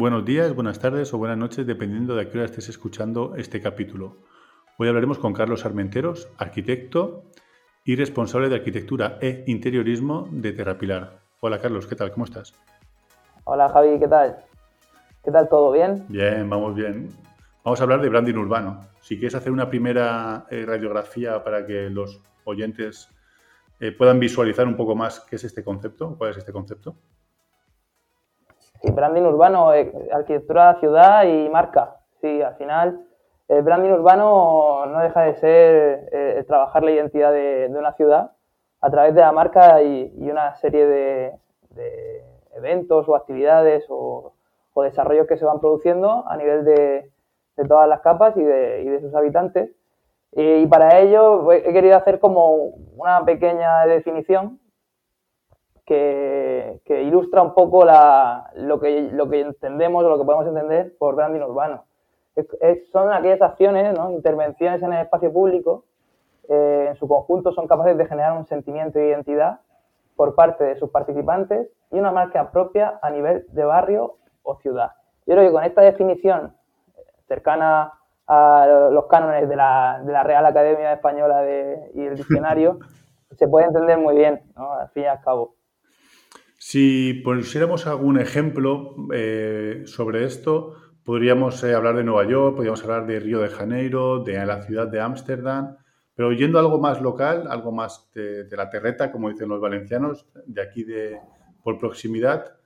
Buenos días, buenas tardes o buenas noches, dependiendo de a qué hora estés escuchando este capítulo. Hoy hablaremos con Carlos Armenteros, arquitecto y responsable de arquitectura e interiorismo de Terrapilar. Hola Carlos, ¿qué tal? ¿Cómo estás? Hola Javi, ¿qué tal? ¿Qué tal todo? ¿Bien? Bien, vamos bien. Vamos a hablar de branding urbano. Si quieres hacer una primera eh, radiografía para que los oyentes eh, puedan visualizar un poco más qué es este concepto, cuál es este concepto. Sí, branding urbano, eh, arquitectura de ciudad y marca. Sí, al final el branding urbano no deja de ser trabajar la identidad de, una ciudad a través de la marca y, una serie de, eventos o actividades o, o desarrollos que se van produciendo a nivel de, de todas las capas y de, sus habitantes. Y, para ello he querido hacer como una pequeña definición que, ilustra un poco lo, que, lo que entendemos o lo que podemos entender por branding urbano. son aquellas acciones, intervenciones en el espacio público, eh, en su conjunto son capaces de generar un sentimiento de identidad por parte de sus participantes y una marca propia a nivel de barrio o ciudad. Yo creo que con esta definición cercana a los cánones de la, de la Real Academia Española y el diccionario, se puede entender muy bien, ¿no? al fin y al cabo. Si pusiéramos algún ejemplo eh, sobre esto, podríamos eh, hablar de Nueva York, podríamos hablar de Río de Janeiro, de la ciudad de Ámsterdam, pero yendo a algo más local, algo más de, la terreta, como dicen los valencianos, de aquí de, por proximidad,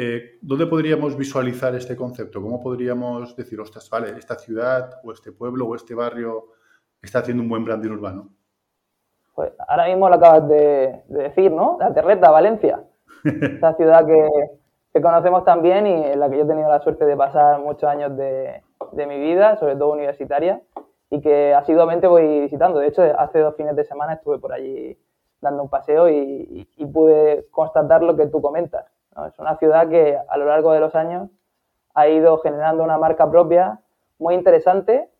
eh, ¿Dónde podríamos visualizar este concepto? ¿Cómo podríamos decir, ostras, vale, esta ciudad o este pueblo o este barrio está haciendo un buen branding urbano? Pues ahora mismo lo acabas de, decir, ¿no? La Terreta, Valencia. Esta ciudad que, conocemos también y en la que yo he tenido la suerte de pasar muchos años de, mi vida, sobre todo universitaria, y que asiduamente voy visitando. De hecho, hace dos fines de semana estuve por allí dando un paseo y pude constatar lo que tú comentas es una ciudad que a lo largo de los años ha ido generando una marca propia muy interesante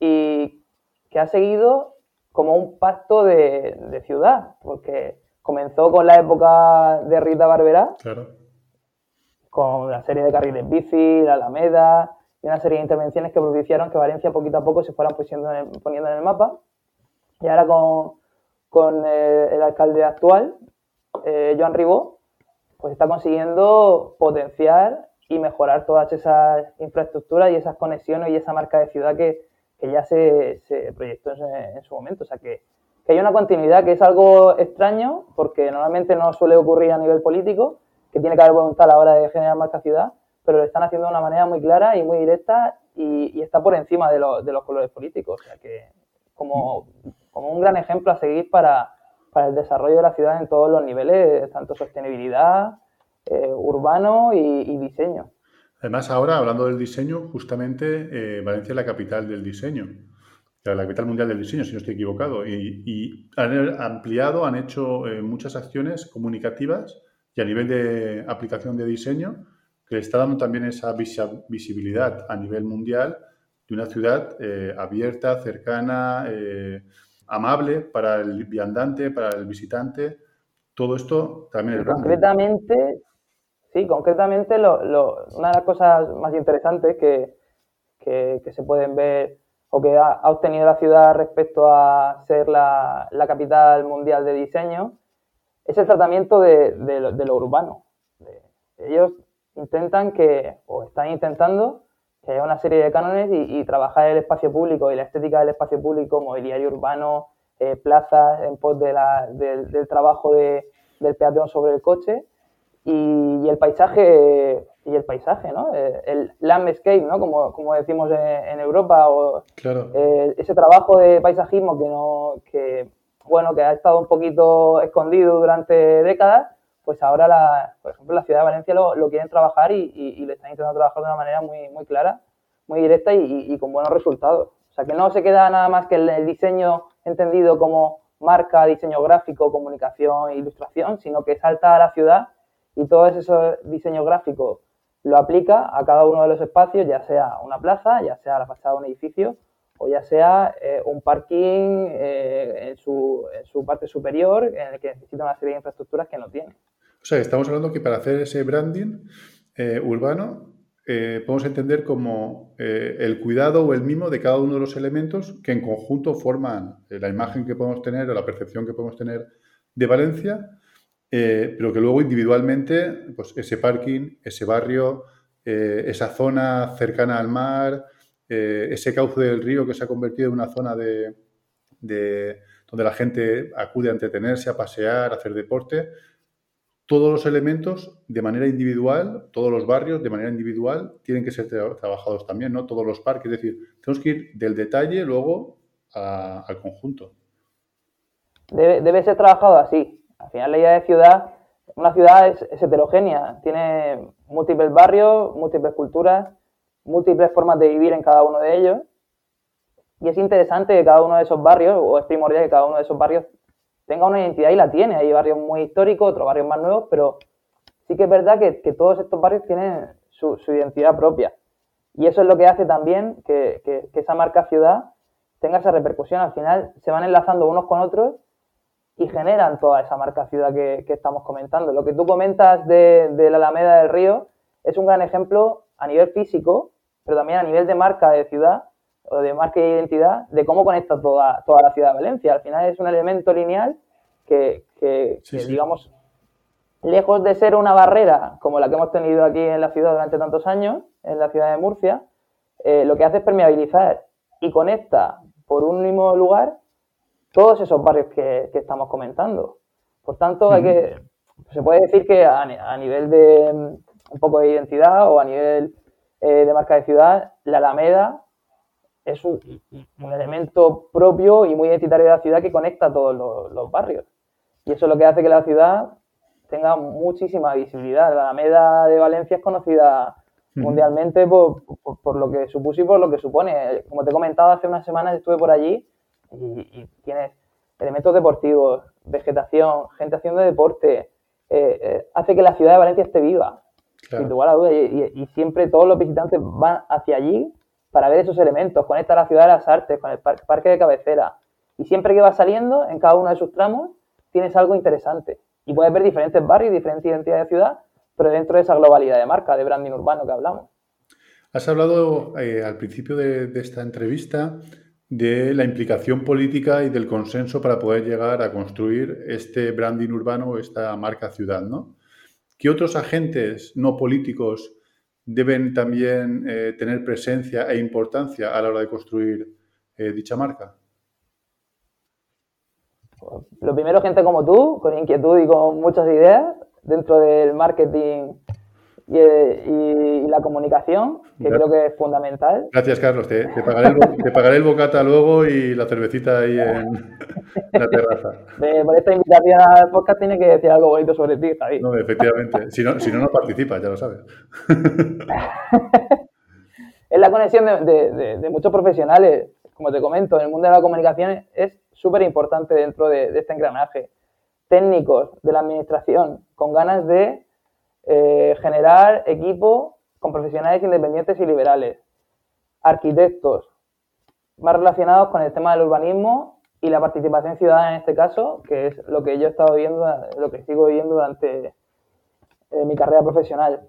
y que ha seguido como un pacto de, ciudad, porque comenzó con la época de Rita Barberá, con la serie de carriles bici, la Alameda y una serie de intervenciones que propiciaron que Valencia poquito a poco se fueran poniendo en el mapa. Y ahora con, eh, el, alcalde actual, eh, Joan Ribó, pues está consiguiendo potenciar y mejorar todas esas infraestructuras y esas conexiones y esa marca de ciudad que, ya se, proyectó en, su momento. O sea, que, hay una continuidad que es algo extraño porque normalmente no suele ocurrir a nivel político, que tiene que haber voluntad a la hora de generar marca ciudad, pero lo están haciendo de una manera muy clara y muy directa y, está por encima de, de, los colores políticos. O sea, que como, un gran ejemplo a seguir para, para el desarrollo de la ciudad en todos los niveles, tanto sostenibilidad, eh, urbano y, diseño. Además, ahora, hablando del diseño, justamente eh, Valencia es la capital del diseño, la capital mundial del diseño, si no estoy equivocado, y, han ampliado, han hecho eh, muchas acciones comunicativas y a nivel de aplicación de diseño, que le está dando también esa visibilidad a nivel mundial de una ciudad abierta, cercana, amable para el viandante, para el visitante. Todo esto también es Concretamente, sí, concretamente lo, una de las cosas más interesantes que, que, se pueden ver o que ha, obtenido la ciudad respecto a ser la, la, capital mundial de diseño es el tratamiento de, de, lo, urbano. ellos intentan que, o están intentando, que haya una serie de cánones y, trabajar el espacio público y la estética del espacio público, mobiliario urbano, eh, plazas en pos de la, del trabajo de, del peatón sobre el coche y, el paisaje y el paisaje, ¿no? Eh, el landscape, ¿no? Como, como decimos en, Europa, o eh, ese trabajo de paisajismo que no, que bueno, que ha estado un poquito escondido durante décadas, pues ahora, la, por ejemplo, la ciudad de Valencia lo, lo quieren trabajar y, y, y, están intentando trabajar de una manera muy, muy clara, muy directa y, y, con buenos resultados. O sea, que no se queda nada más que el, diseño entendido como marca, diseño gráfico, comunicación, ilustración, sino que salta a la ciudad y todo ese diseño gráfico lo aplica a cada uno de los espacios, ya sea una plaza, ya sea la fachada de un edificio o ya sea eh, un parking eh, en, su, parte superior en el que necesita una serie de infraestructuras que no tiene. O sea, estamos hablando que para hacer ese branding eh, urbano podemos entender como el cuidado o el mimo de cada uno de los elementos que en conjunto forman la imagen que podemos tener o la percepción que podemos tener de Valencia, pero que luego individualmente, pues ese parking, ese barrio, esa zona cercana al mar, ese cauce del río que se ha convertido en una zona de, donde la gente acude a entretenerse, a pasear, a hacer deporte, todos los elementos de manera individual, todos los barrios de manera individual tienen que ser trabajados también, ¿no? Todos los parques, es decir, tenemos que ir del detalle luego al conjunto. Debe, ser trabajado así. Al final la idea de ciudad, una ciudad es, heterogénea, tiene múltiples barrios, múltiples culturas, múltiples formas de vivir en cada uno de ellos. Y es interesante que cada uno de esos barrios, o es primordial que cada uno de esos barrios tenga una identidad y la tiene. Hay barrios muy históricos, otros barrios más nuevos, pero sí que es verdad que, todos estos barrios tienen su, identidad propia. Y eso es lo que hace también que, esa marca ciudad tenga esa repercusión. Al final se van enlazando unos con otros y generan toda esa marca ciudad que, estamos comentando. Lo que tú comentas de, la Alameda del Río es un gran ejemplo a nivel físico, pero también a nivel de marca de ciudad o de marca de identidad de cómo conecta toda, toda la ciudad de Valencia. Al final es un elemento lineal que, digamos, lejos de ser una barrera como la que hemos tenido aquí en la ciudad durante tantos años, en la ciudad de Murcia, eh, lo que hace es permeabilizar y conecta por un mismo lugar todos esos barrios que, estamos comentando. Por tanto, hay que, se puede decir que a, nivel de mm, un poco de identidad o a nivel eh, de marca de ciudad, la Alameda es un, elemento propio y muy identitario de la ciudad que conecta a todos los, barrios. Y eso es lo que hace que la ciudad tenga muchísima visibilidad. La Alameda de Valencia es conocida mundialmente por, lo que supuso y por lo que supone. Como te he comentado, hace unas semanas estuve por allí y, tienes elementos deportivos, vegetación, gente haciendo deporte. Eh, eh, hace que la ciudad de Valencia esté viva, sin lugar a dudas. y, siempre todos los visitantes van hacia allí para ver esos elementos, conecta la ciudad de las artes con el parque de cabecera. Y siempre que vas saliendo, en cada uno de sus tramos, tienes algo interesante. Y puedes ver diferentes barrios, diferentes identidades de ciudad, pero dentro de esa globalidad de marca, de branding urbano que hablamos. Has hablado eh, al principio de, esta entrevista de la implicación política y del consenso para poder llegar a construir este branding urbano, esta marca ciudad, ¿no? ¿Qué otros agentes no políticos deben también eh, tener presencia e importancia a la hora de construir eh, dicha marca? Lo primero, gente como tú, con inquietud y con muchas ideas dentro del marketing y, la comunicación, que creo que es fundamental. Gracias, Carlos. Te, pagaré el, bocata luego y la cervecita ahí en la terraza. por esta invitación al podcast tiene que decir algo bonito sobre ti, Javi. No, efectivamente. Si no, si no, no participas, ya lo sabes. es la conexión de, muchos profesionales, como te comento, en el mundo de la comunicación es súper importante dentro de este engranaje. Técnicos de la administración con ganas de eh, generar equipo con profesionales independientes y liberales, arquitectos, más relacionados con el tema del urbanismo y la participación ciudadana en este caso, que es lo que yo he estado viendo, lo que sigo viviendo durante eh, mi carrera profesional.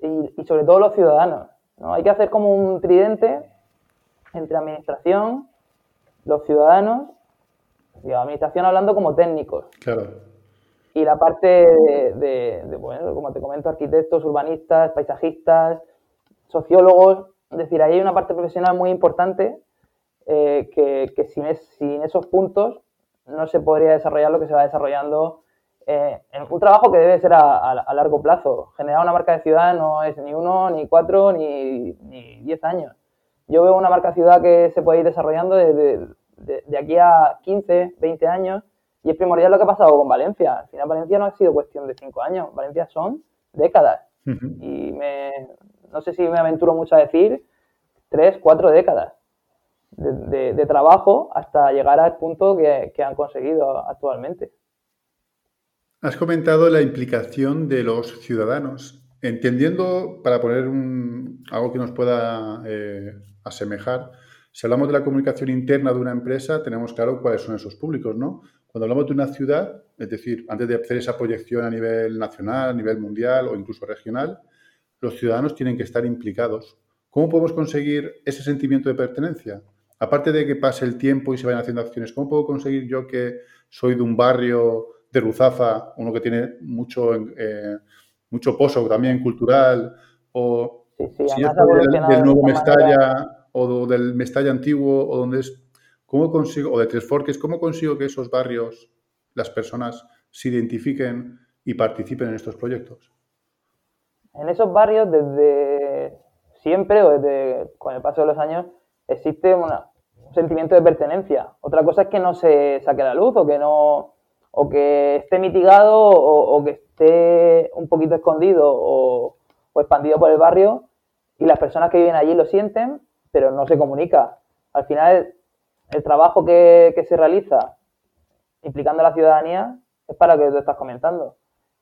Y, sobre todo los ciudadanos. ¿no? Hay que hacer como un tridente entre administración, los ciudadanos, y administración hablando como técnicos. Claro y la parte de, bueno, como te comento, arquitectos, urbanistas, paisajistas, sociólogos. Es decir, ahí hay una parte profesional muy importante eh, que, sin, sin, esos puntos no se podría desarrollar lo que se va desarrollando eh, en un trabajo que debe ser a, largo plazo. Generar una marca de ciudad no es ni uno, ni cuatro, ni, diez años. Yo veo una marca ciudad que se puede ir desarrollando desde de aquí a 15, 20 años y es primordial lo que ha pasado con Valencia. Al final Valencia no ha sido cuestión de cinco años, Valencia son décadas. Y me, no sé si me aventuro mucho a decir tres, cuatro décadas de, trabajo hasta llegar al punto que, han conseguido actualmente. Has comentado la implicación de los ciudadanos. Entendiendo, para poner algo que nos pueda eh, asemejar, si hablamos de la comunicación interna de una empresa, tenemos claro cuáles son esos públicos, ¿no? Cuando hablamos de una ciudad, es decir, antes de hacer esa proyección a nivel nacional, a nivel mundial o incluso regional, los ciudadanos tienen que estar implicados. ¿Cómo podemos conseguir ese sentimiento de pertenencia? Aparte de que pase el tiempo y se vayan haciendo acciones, ¿cómo puedo conseguir yo que soy de un barrio de Ruzafa, uno que tiene mucho, eh, mucho pozo también cultural, o si es del, nuevo Mestalla o del Mestalla antiguo, o donde es, ¿cómo consigo, o de Tres Forques, cómo consigo que esos barrios, las personas se identifiquen y participen en estos proyectos? En esos barrios, desde siempre o desde con el paso de los años, existe un sentimiento de pertenencia. Otra cosa es que no se saque a la luz o que no o que esté mitigado o, que esté un poquito escondido o, expandido por el barrio y las personas que viven allí lo sienten, pero no se comunica. Al final, el trabajo que, que se realiza implicando a la ciudadanía es para lo que tú estás comentando.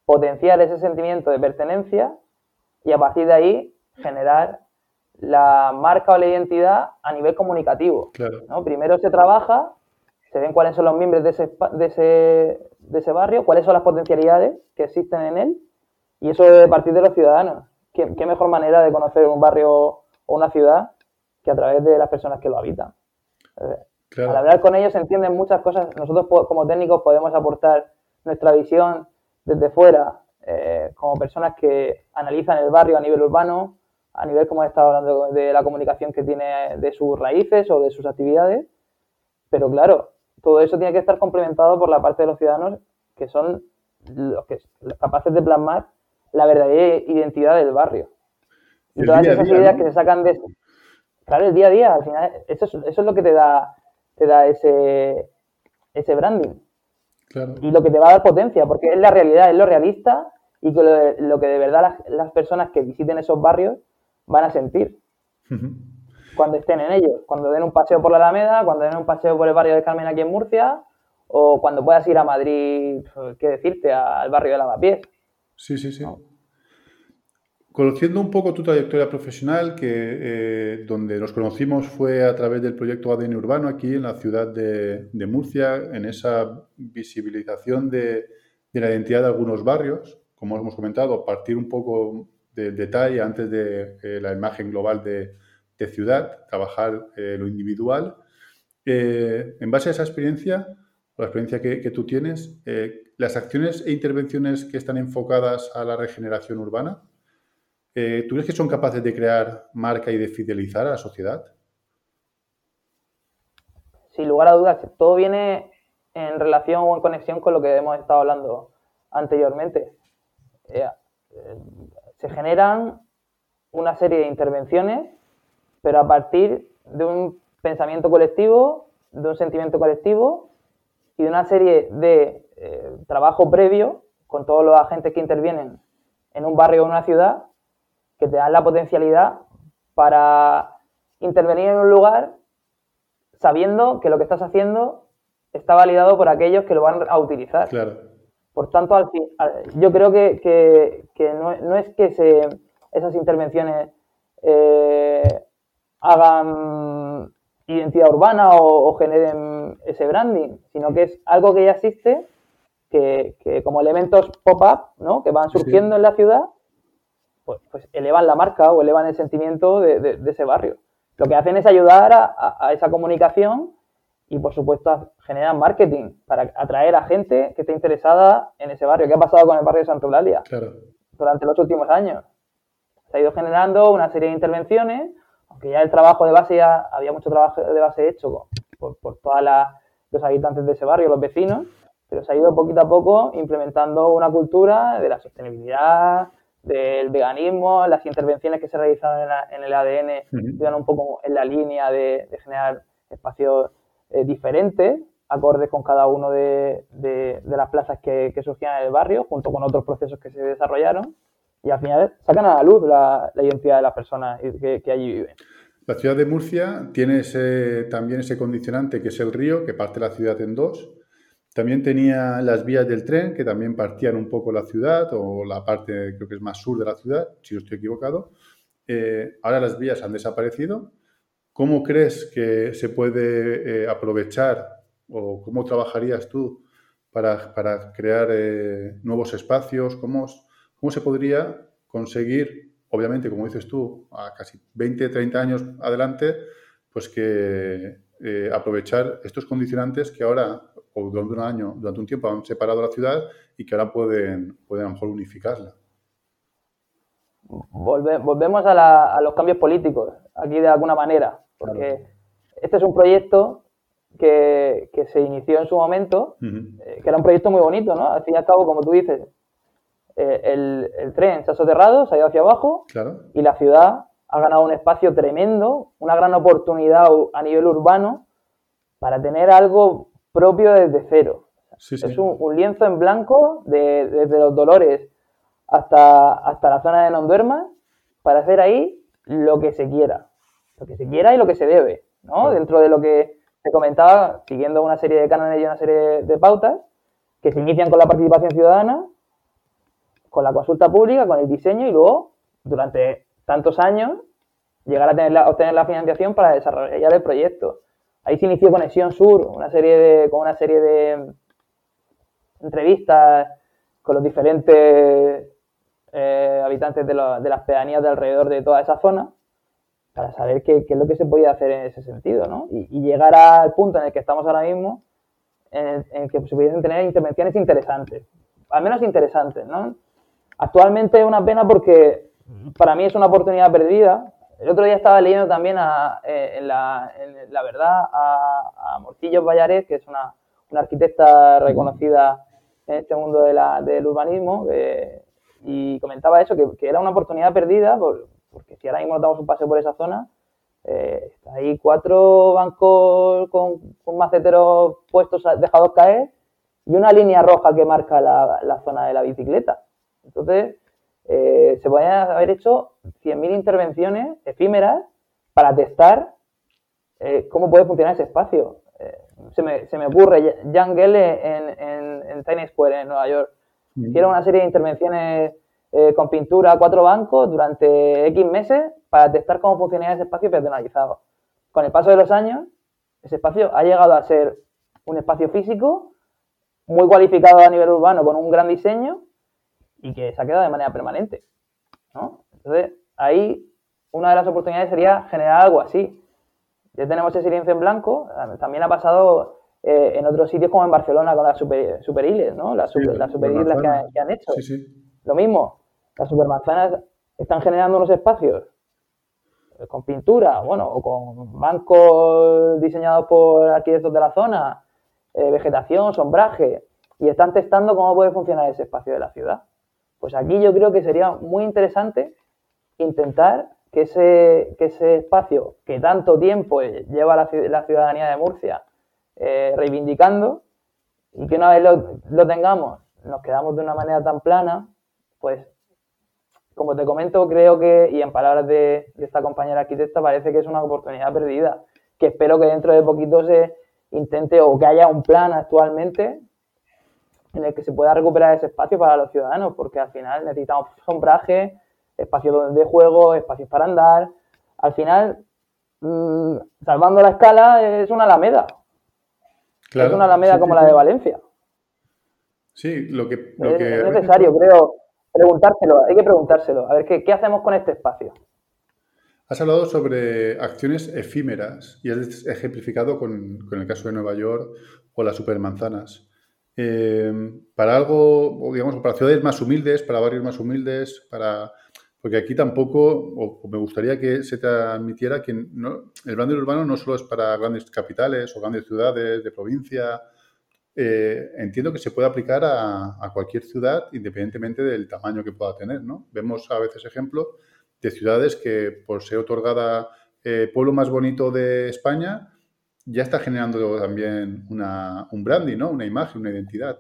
Potenciar ese sentimiento de pertenencia y a partir de ahí generar la marca o la identidad a nivel comunicativo. Primero se trabaja, se ven cuáles son los miembros de ese, de, ese, de ese barrio, cuáles son las potencialidades que existen en él, y eso debe partir de los ciudadanos. ¿Qué, mejor manera de conocer un barrio o una ciudad que a través de las personas que lo habitan? Al hablar con ellos se entienden muchas cosas. Nosotros como técnicos podemos aportar nuestra visión desde fuera, eh, como personas que analizan el barrio a nivel urbano, a nivel, como he estado hablando, de la comunicación que tiene de sus raíces o de sus actividades. Pero claro, todo eso tiene que estar complementado por la parte de los ciudadanos que son los que capaces de plasmar la verdadera identidad del barrio. Y todas esas ideas que se sacan de... Claro, el día a día, al final, eso es, eso es lo que te da, te da ese, ese branding. Y lo que te va a dar potencia, porque es la realidad, es lo realista y lo, lo que de verdad las, las, personas que visiten esos barrios van a sentir cuando estén en ellos. Cuando den un paseo por la Alameda, cuando den un paseo por el barrio de Carmen aquí en Murcia, o cuando puedas ir a Madrid, qué decirte, al barrio de Lavapiés. Sí, sí, sí. Conociendo un poco tu trayectoria profesional, que eh, donde nos conocimos fue a través del proyecto ADN Urbano aquí en la ciudad de, Murcia, en esa visibilización de, la identidad de algunos barrios, como hemos comentado, partir un poco del detalle antes de eh, la imagen global de, ciudad, trabajar eh, lo individual. en base a esa experiencia, o la experiencia que tú tienes, las acciones e intervenciones que están enfocadas a la regeneración urbana, eh, ¿Tú crees que son capaces de crear marca y de fidelizar a la sociedad? Sin lugar a dudas, todo viene en relación o en conexión con lo que hemos estado hablando anteriormente. Eh, eh, se generan una serie de intervenciones, pero a partir de un pensamiento colectivo, de un sentimiento colectivo y de una serie de trabajo previo con todos los agentes que intervienen en un barrio o una ciudad que te dan la potencialidad para intervenir en un lugar sabiendo que lo que estás haciendo está validado por aquellos que lo van a utilizar. Claro. Por tanto, al yo creo que, no, es que se, esas intervenciones eh, hagan identidad urbana o, generen ese branding, sino que es algo que ya existe, que, como elementos pop-up, ¿no? que van surgiendo en la ciudad pues, pues, elevan la marca o elevan el sentimiento de, ese barrio. Lo que hacen es ayudar a, esa comunicación y, por supuesto, generan marketing para atraer a gente que esté interesada en ese barrio. ¿Qué ha pasado con el barrio de Santa Eulalia durante los últimos años? Se ha ido generando una serie de intervenciones, aunque ya el trabajo de base ya había mucho trabajo de base hecho por, por todos los habitantes de ese barrio, los vecinos, pero se ha ido poquito a poco implementando una cultura de la sostenibilidad, del veganismo, las intervenciones que se realizaron en, el ADN iban un poco en la línea de, generar espacios eh, diferentes, acordes con cada uno de, las plazas que, surgían en el barrio, junto con otros procesos que se desarrollaron, y al final sacan a la luz la, identidad de las personas que, allí viven. La ciudad de Murcia tiene también ese condicionante que es el río, que parte la ciudad en dos, también tenía las vías del tren que también partían un poco la ciudad o la parte, creo que es más sur de la ciudad, si no estoy equivocado. Eh, ahora las vías han desaparecido. ¿Cómo crees que se puede eh, aprovechar o cómo trabajarías tú para, crear eh, nuevos espacios? ¿Cómo, ¿Cómo se podría conseguir obviamente, como dices tú, a casi 20, 30 años adelante, pues que eh, aprovechar estos condicionantes que ahora, o durante un año, durante un tiempo, han separado la ciudad y que ahora pueden, pueden a lo mejor unificarla. volvemos a, los cambios políticos, aquí de alguna manera, porque este es un proyecto que, se inició en su momento, eh, que era un proyecto muy bonito, ¿no? Al fin y al cabo, como tú dices, eh, el, tren se ha soterrado, se ha ido hacia abajo y la ciudad ha ganado un espacio tremendo, una gran oportunidad a nivel urbano para tener algo propio desde cero. Es un, lienzo en blanco desde los Dolores hasta, hasta la zona de Nonduerma para hacer ahí lo que se quiera. Lo que se quiera y lo que se debe, ¿no? Dentro de lo que te comentaba, siguiendo una serie de cánones y una serie de pautas que se inician con la participación ciudadana, con la consulta pública, con el diseño y luego, durante tantos años, llegar a tener obtener la financiación para desarrollar el proyecto. Ahí se inició Conexión Sur, una serie de, con una serie de entrevistas con los diferentes eh, habitantes de, de, las pedanías de alrededor de toda esa zona para saber qué, es lo que se podía hacer en ese sentido, ¿no? Y, llegar al punto en el que estamos ahora mismo, en que se pudiesen tener intervenciones interesantes, al menos interesantes, ¿no? Actualmente es una pena porque para mí es una oportunidad perdida. El otro día estaba leyendo también eh, en, la, verdad a, a Morcillo Vallares, que es una, arquitecta reconocida en este mundo del urbanismo, y comentaba eso, que, era una oportunidad perdida por, porque si ahora mismo damos un paseo por esa zona, eh, hay cuatro bancos con, maceteros puestos dejados caer y una línea roja que marca la, zona de la bicicleta. Entonces, eh, se podrían haber hecho 100.000 intervenciones efímeras para testar eh, cómo puede funcionar ese espacio. Se me, se, me, ocurre, Jan Gelle en, en, Times Square, en Nueva York, hicieron una serie de intervenciones eh, con pintura cuatro bancos durante X meses para testar cómo funcionaba ese espacio personalizado. Con el paso de los años, ese espacio ha llegado a ser un espacio físico muy cualificado a nivel urbano con un gran diseño y que se ha quedado de manera permanente. Entonces, ahí una de las oportunidades sería generar algo así. Ya tenemos ese lienzo en blanco, también ha pasado eh, en otros sitios como en Barcelona con las super, superiles, ¿no? Las, super, las superislas que, han hecho. Lo mismo, las supermanzanas están generando unos espacios con pintura, bueno, o con bancos diseñados por arquitectos de la zona, eh, vegetación, sombraje, y están testando cómo puede funcionar ese espacio de la ciudad. Pues aquí yo creo que sería muy interesante intentar que ese, que ese espacio que tanto tiempo lleva la, ciudadanía de Murcia eh, reivindicando y que una vez lo, lo, tengamos, nos quedamos de una manera tan plana, pues como te comento, creo que, y en palabras de, esta compañera arquitecta, parece que es una oportunidad perdida, que espero que dentro de poquito se intente o que haya un plan actualmente en el que se pueda recuperar ese espacio para los ciudadanos, porque al final necesitamos sombraje, espacios de juego, espacios para andar. Al final, mm, salvando la escala, es una alameda. es una alameda como la de Valencia. Sí, lo que... es necesario, creo, Preguntárselo, hay que preguntárselo. A ver, ¿qué, hacemos con este espacio? Has hablado sobre acciones efímeras y has ejemplificado con, el caso de Nueva York o las supermanzanas. Eh, para algo, digamos, para ciudades más humildes, para barrios más humildes, para porque aquí tampoco, o me gustaría que se transmitiera que el branding urbano no solo es para grandes capitales o grandes ciudades de provincia eh, entiendo que se puede aplicar a, cualquier ciudad independientemente del tamaño que pueda tener. ¿no? Vemos a veces ejemplos de ciudades que por ser otorgada eh, pueblo más bonito de España ya está generando también una, un branding, ¿no? una imagen, una identidad.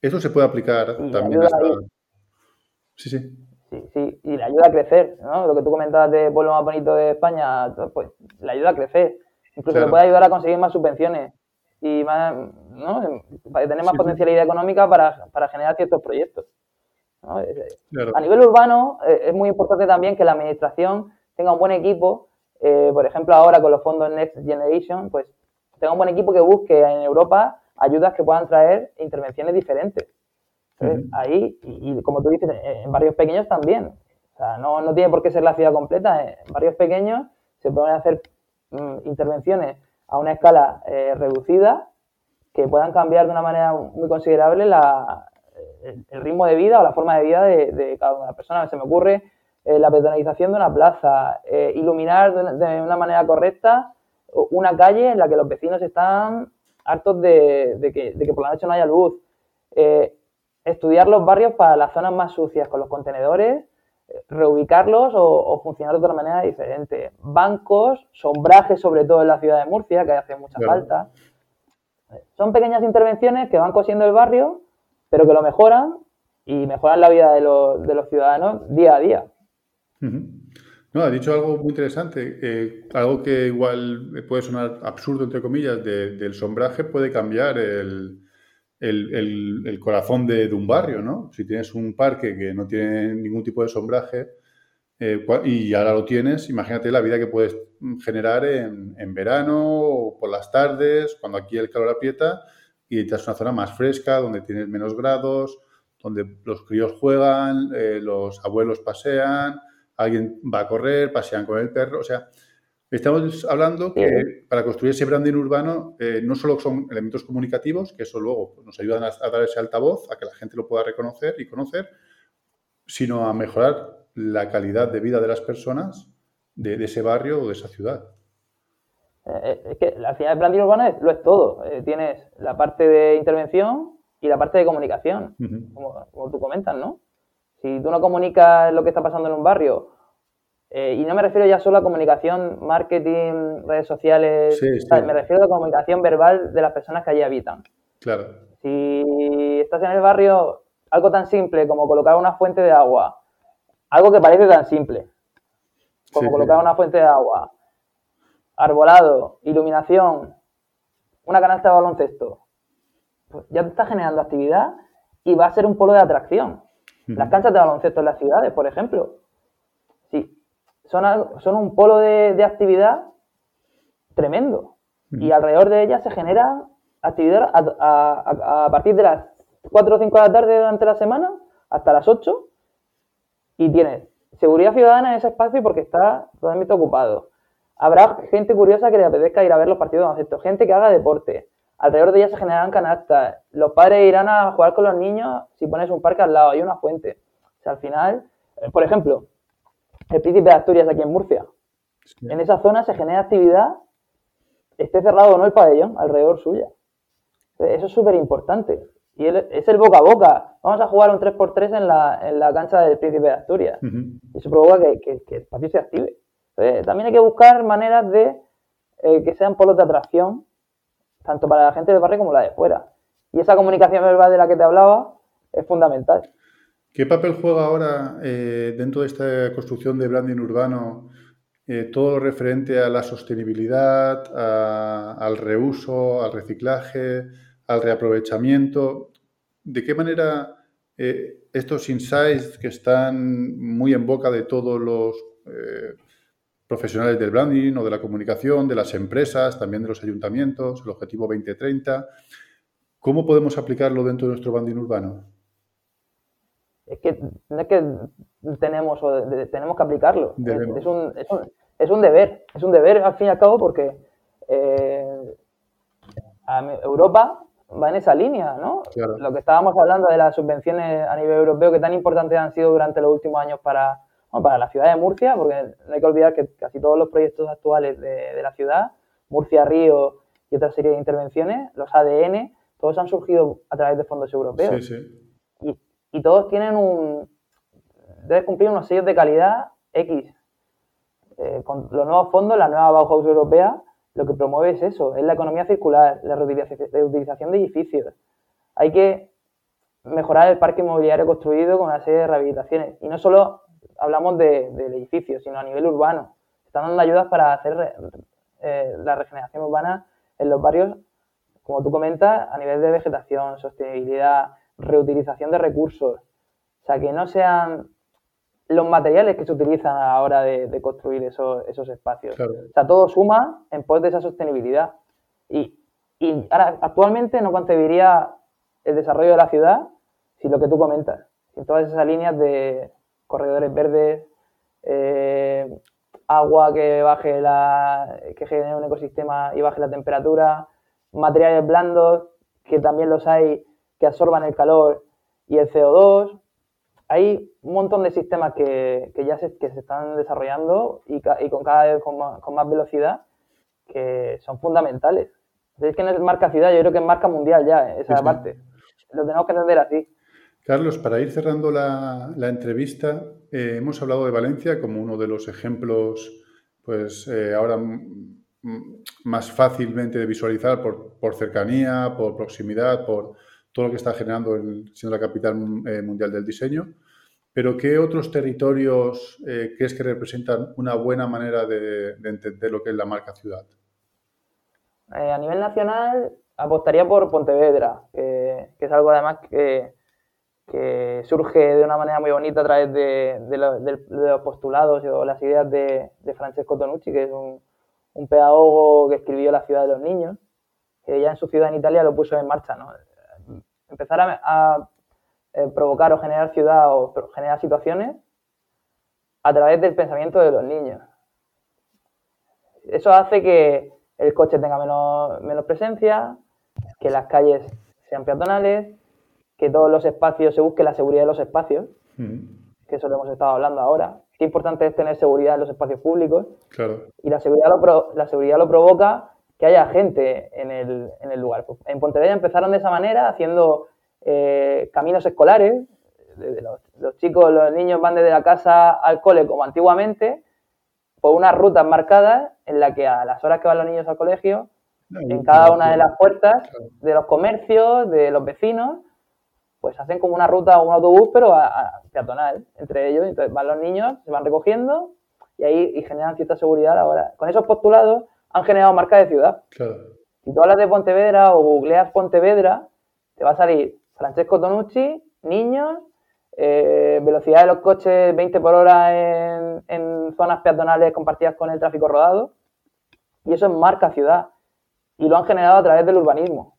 Eso se puede aplicar también hasta... Sí, sí. Sí, sí, y le ayuda a crecer, ¿no? Lo que tú comentabas de pueblo más bonito de España, pues le ayuda a crecer. Incluso le puede ayudar a conseguir más subvenciones y más, ¿no? para tener más potencialidad económica para, para, generar ciertos proyectos. A nivel urbano eh, es muy importante también que la administración tenga un buen equipo, eh, por ejemplo ahora con los fondos Next Generation, pues tenga un buen equipo que busque en Europa ayudas que puedan traer intervenciones diferentes. Ahí, y, como tú dices, en barrios pequeños también. sea, no, no tiene por qué ser la ciudad completa. En barrios pequeños se pueden hacer mm, intervenciones a una escala eh, reducida que puedan cambiar de una manera muy considerable la, el, ritmo de vida o la forma de vida de, cada una de las personas. Se me ocurre eh, la peatonalización de una plaza, eh, iluminar de una, manera correcta una calle en la que los vecinos están hartos de, que, por la noche no haya luz. Eh, estudiar los barrios para las zonas más sucias con los contenedores, reubicarlos o, funcionar de otra manera diferente. Bancos, sombrajes, sobre todo en la ciudad de Murcia, que hace mucha falta. Son pequeñas intervenciones que van cosiendo el barrio pero que lo mejoran y mejoran la vida de los, de los ciudadanos día a día. No, ha dicho algo muy interesante, eh, algo que igual puede sonar absurdo, entre comillas, del sombraje puede cambiar el, corazón de, un barrio, ¿no? Si tienes un parque que no tiene ningún tipo de sombraje eh, y ahora lo tienes, imagínate la vida que puedes generar en, en verano o por las tardes, cuando aquí el calor aprieta y te una zona más fresca, donde tienes menos grados, donde los críos juegan, eh, los abuelos pasean, alguien va a correr, pasean con el perro. O sea, estamos hablando que para construir ese branding urbano eh, no solo son elementos comunicativos, que eso luego nos ayudan a, dar ese altavoz, a que la gente lo pueda reconocer y conocer, sino a mejorar la calidad de vida de las personas de ese barrio o de esa ciudad. Eh, es que al final el branding urbano lo es todo. Eh, tienes la parte de intervención y la parte de comunicación, como, tú comentas, ¿no? Si tú no comunicas lo que está pasando en un barrio, eh, y no me refiero ya solo a comunicación, marketing, redes sociales, me refiero a comunicación verbal de las personas que allí habitan. Claro. Si estás en el barrio, algo tan simple como colocar una fuente de agua, algo que parece tan simple, como colocar una fuente de agua, arbolado, iluminación, una canasta de baloncesto, pues ya te está generando actividad y va a ser un polo de atracción. Las canchas de baloncesto en las ciudades, por ejemplo, sí, son, son un polo de, actividad tremendo. Y alrededor de ellas se genera actividad a, partir de las 4 o 5 de la tarde durante la semana hasta las 8 y tienes seguridad ciudadana en ese espacio porque está totalmente ocupado. Habrá gente curiosa que le apetezca ir a ver los partidos de baloncesto, gente que haga deporte. Alrededor de ella se generarán canastas. Los padres irán a jugar con los niños si pones un parque al lado, hay una fuente. O sea, al final, eh, por ejemplo, el Príncipe de Asturias aquí en Murcia. En esa zona se genera actividad, esté cerrado o no el pabellón, alrededor suya. Eso es súper importante. Y es el boca a boca. Vamos a jugar un 3x3 en la, en la cancha del Príncipe de Asturias. Y eso provoca que, que, que el espacio se active también hay que buscar maneras de eh, que sean polos de atracción, tanto para la gente del barrio como la de fuera. Y esa comunicación verbal de la que te hablaba es fundamental. ¿Qué papel juega ahora eh, dentro de esta construcción de branding urbano eh, todo lo referente a la sostenibilidad, al reuso, al reciclaje, al reaprovechamiento? ¿De qué manera estos insights que están muy en boca de todos los profesionales del branding o de la comunicación, de las empresas, también de los ayuntamientos, el objetivo 2030. ¿Cómo podemos aplicarlo dentro de nuestro branding urbano? Es que no es que tenemos, tenemos que aplicarlo. Es un, es, un, deber. Es un deber al fin y al cabo porque eh, Europa va en esa línea, ¿no? Lo que estábamos hablando de las subvenciones a nivel europeo que tan importantes han sido durante los últimos años para, para la ciudad de Murcia, porque no hay que olvidar que casi todos los proyectos actuales de, la ciudad, Murcia, Río y otra serie de intervenciones, los ADN, todos han surgido a través de fondos europeos. Sí, sí. Y, todos tienen un... Debes cumplir unos sellos de calidad X. Eh, con los nuevos fondos, la nueva Bauhaus europea, lo que promueve es eso, es la economía circular, la reutilización de edificios. Hay que mejorar el parque inmobiliario construido con una serie de rehabilitaciones. Y no solo hablamos de, del edificio, sino a nivel urbano. Están dando ayudas para hacer eh, la regeneración urbana en los barrios, como tú comentas, a nivel de vegetación, sostenibilidad, reutilización de recursos. O sea, que no sean los materiales que se utilizan a la hora de, construir esos, esos espacios. O sea, todo suma en pos de esa sostenibilidad. Y, y ahora, actualmente no concebiría el desarrollo de la ciudad si lo que tú comentas, si todas esas líneas de corredores verdes, eh, agua que baje la, que genere un ecosistema y baje la temperatura, materiales blandos, que también los hay que absorban el calor y el CO2. Hay un montón de sistemas que, ya se, que se están desarrollando y, con cada vez con más, velocidad que son fundamentales. Es que no es marca ciudad, yo creo que es marca mundial ya, esa parte. Lo tenemos que entender así. Carlos, para ir cerrando la, entrevista, eh, hemos hablado de Valencia como uno de los ejemplos, pues eh, ahora más fácilmente de visualizar por, cercanía, por proximidad, por todo lo que está generando siendo la capital eh, mundial del diseño. Pero ¿qué otros territorios crees que representan una buena manera de, entender lo que es la marca ciudad? a nivel nacional, apostaría por Pontevedra, que es algo además que que surge de una manera muy bonita a través de, los postulados o las ideas de, Francesco Tonucci, que es un, pedagogo que escribió La ciudad de los niños, que ya en su ciudad en Italia lo puso en marcha. ¿no? Empezar a, eh, provocar o generar ciudad o generar situaciones a través del pensamiento de los niños. Eso hace que el coche tenga menos, menos presencia, que las calles sean peatonales, que todos los espacios, se busque la seguridad de los espacios, mm. que eso lo hemos estado hablando ahora. Qué importante es tener seguridad en los espacios públicos. Claro. Y la seguridad lo, la seguridad lo provoca que haya gente en el, en el lugar. En Pontevedra empezaron de esa manera, haciendo eh, caminos escolares. Los, los, chicos, los niños van desde la casa al cole como antiguamente, por unas rutas marcadas en la que a las horas que van los niños al colegio, en cada una de las puertas de los comercios, de los vecinos, pues hacen como una ruta o un autobús, pero a, peatonal entre ellos. Entonces van los niños, se van recogiendo y ahí y generan cierta seguridad ahora. Con esos postulados han generado marca de ciudad. Claro. Si tú hablas de Pontevedra o googleas Pontevedra, te va a salir Francesco Tonucci, niños, eh, velocidad de los coches 20 por hora en, en zonas peatonales compartidas con el tráfico rodado. Y eso es marca ciudad. Y lo han generado a través del urbanismo.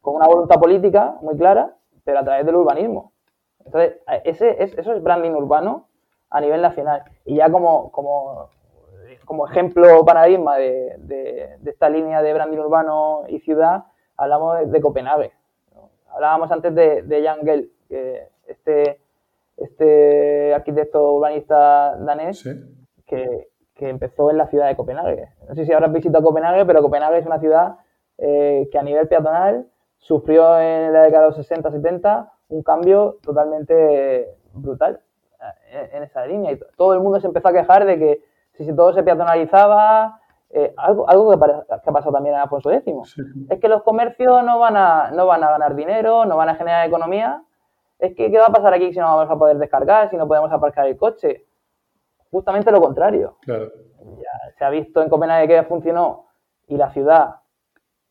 Con una voluntad política muy clara pero a través del urbanismo. Entonces, ese, eso es branding urbano a nivel nacional. Y ya como, como, como ejemplo paradigma de, de, esta línea de branding urbano y ciudad, hablamos de, Copenhague. Hablábamos antes de, de Jan Gell, que este, este arquitecto urbanista danés que, que, empezó en la ciudad de Copenhague. No sé si habrás visitado Copenhague, pero Copenhague es una ciudad eh, que a nivel peatonal sufrió en la década de los 60-70 un cambio totalmente brutal eh, en esa línea. Y todo el mundo se empezó a quejar de que si todo se peatonalizaba, eh, algo, algo que, ha pasado también en Alfonso X, es que los comercios no van, a, no van a ganar dinero, no van a generar economía. Es que, ¿qué va a pasar aquí si no vamos a poder descargar, si no podemos aparcar el coche? Justamente lo contrario. se ha visto en Copenhague que funcionó y la ciudad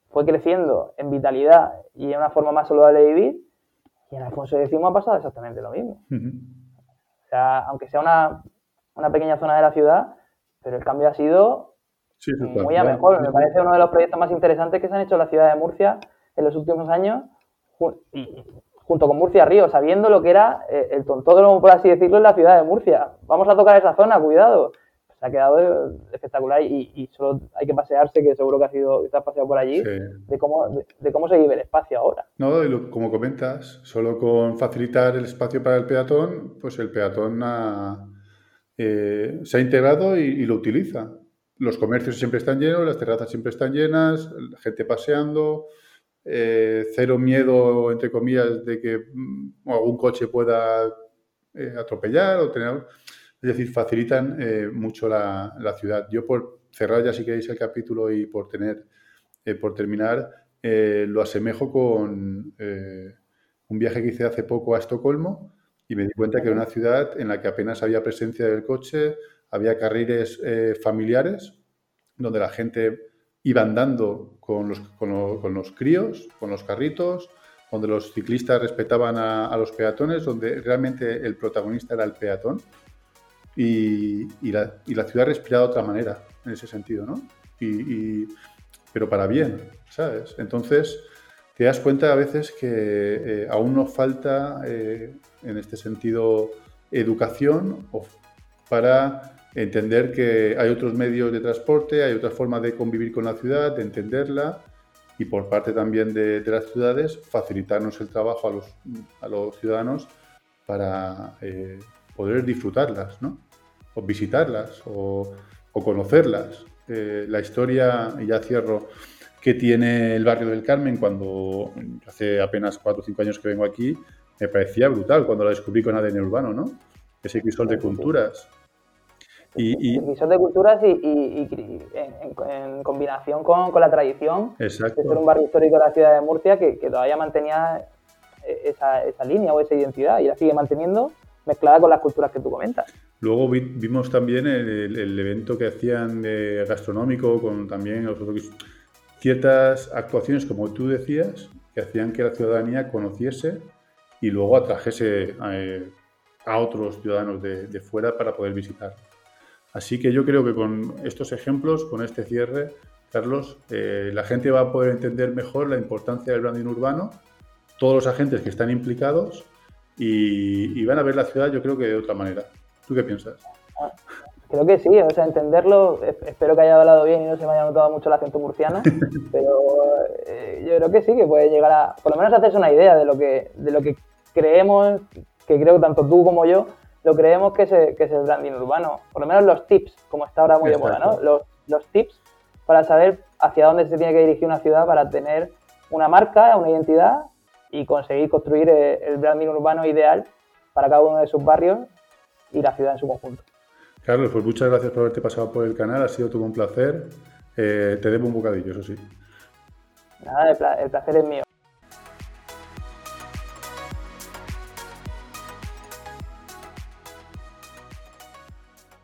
fue creciendo en vitalidad y en una forma más saludable de vivir, y en Alfonso X ha pasado exactamente lo mismo. O sea, aunque sea una, una, pequeña zona de la ciudad, pero el cambio ha sido muy a mejor. Me parece uno de los proyectos más interesantes que se han hecho en la ciudad de Murcia en los últimos años, junto con Murcia Río, sabiendo lo que era eh, el tontódromo, por así decirlo, en la ciudad de Murcia. Vamos a tocar esa zona, cuidado se ha quedado espectacular y, solo hay que pasearse, que seguro que has, sido, que has paseado por allí, de, cómo, de, cómo se vive el espacio ahora. No, como comentas, solo con facilitar el espacio para el peatón, pues el peatón eh, se ha integrado y, lo utiliza. Los comercios siempre están llenos, las terrazas siempre están llenas, gente paseando, eh, cero miedo, entre comillas, de que mm, algún coche pueda eh, atropellar o tener es decir, facilitan eh, mucho la, ciudad. Yo por cerrar ya si queréis el capítulo y por tener, eh, por terminar, eh, lo asemejo con un viaje que hice hace poco a Estocolmo y me di cuenta que era una ciudad en la que apenas había presencia del coche, había carriles familiares donde la gente iba andando con los, con, los críos, con los carritos, donde los ciclistas respetaban a, a, los peatones, donde realmente el protagonista era el peatón y, la, y la, ciudad respira de otra manera en ese sentido, ¿no? Y, pero para bien, ¿sabes? Entonces te das cuenta a veces que eh, aún nos falta eh, en este sentido educación para entender que hay otros medios de transporte, hay otras formas de convivir con la ciudad, de entenderla y por parte también de, las ciudades facilitarnos el trabajo a los, a los ciudadanos para eh, poder disfrutarlas, ¿no? O visitarlas o, conocerlas. Eh, la historia, y ya cierro, que tiene el barrio del Carmen cuando hace apenas cuatro o cinco años que vengo aquí, me parecía brutal cuando la descubrí con ADN Urbano, ¿no? Ese crisol de culturas. Y, crisol de culturas y, en, combinación con, la tradición Exacto. de ser un barrio histórico de la ciudad de Murcia que, todavía mantenía esa, esa, línea o esa identidad y la sigue manteniendo mezclada con las culturas que tú comentas. Luego vimos también el, evento que hacían de gastronómico con también ciertas actuaciones, como tú decías, que hacían que la ciudadanía conociese y luego atrajese eh, a, otros ciudadanos de, fuera para poder visitar. Así que yo creo que con estos ejemplos, con este cierre, Carlos, eh, la gente va a poder entender mejor la importancia del branding urbano, todos los agentes que están implicados y, van a ver la ciudad yo creo que de otra manera. ¿Tú qué piensas? Creo que sí, o sea, entenderlo, espero que haya hablado bien y no se me haya notado mucho el acento murciano, pero eh, yo creo que sí, que puede llegar a, por lo menos hacerse una idea de lo que, de lo que creemos, que creo que tanto tú como yo, lo creemos que es, que es el branding urbano. Por lo menos los tips, como está ahora muy de moda, ¿no? Los, los tips para saber hacia dónde se tiene que dirigir una ciudad para tener una marca, una identidad y conseguir construir el branding urbano ideal para cada uno de sus barrios y la ciudad en su conjunto. Carlos, pues muchas gracias por haberte pasado por el canal, ha sido todo un placer. Eh, te debo un bocadillo, eso sí. Nada, el placer es mío.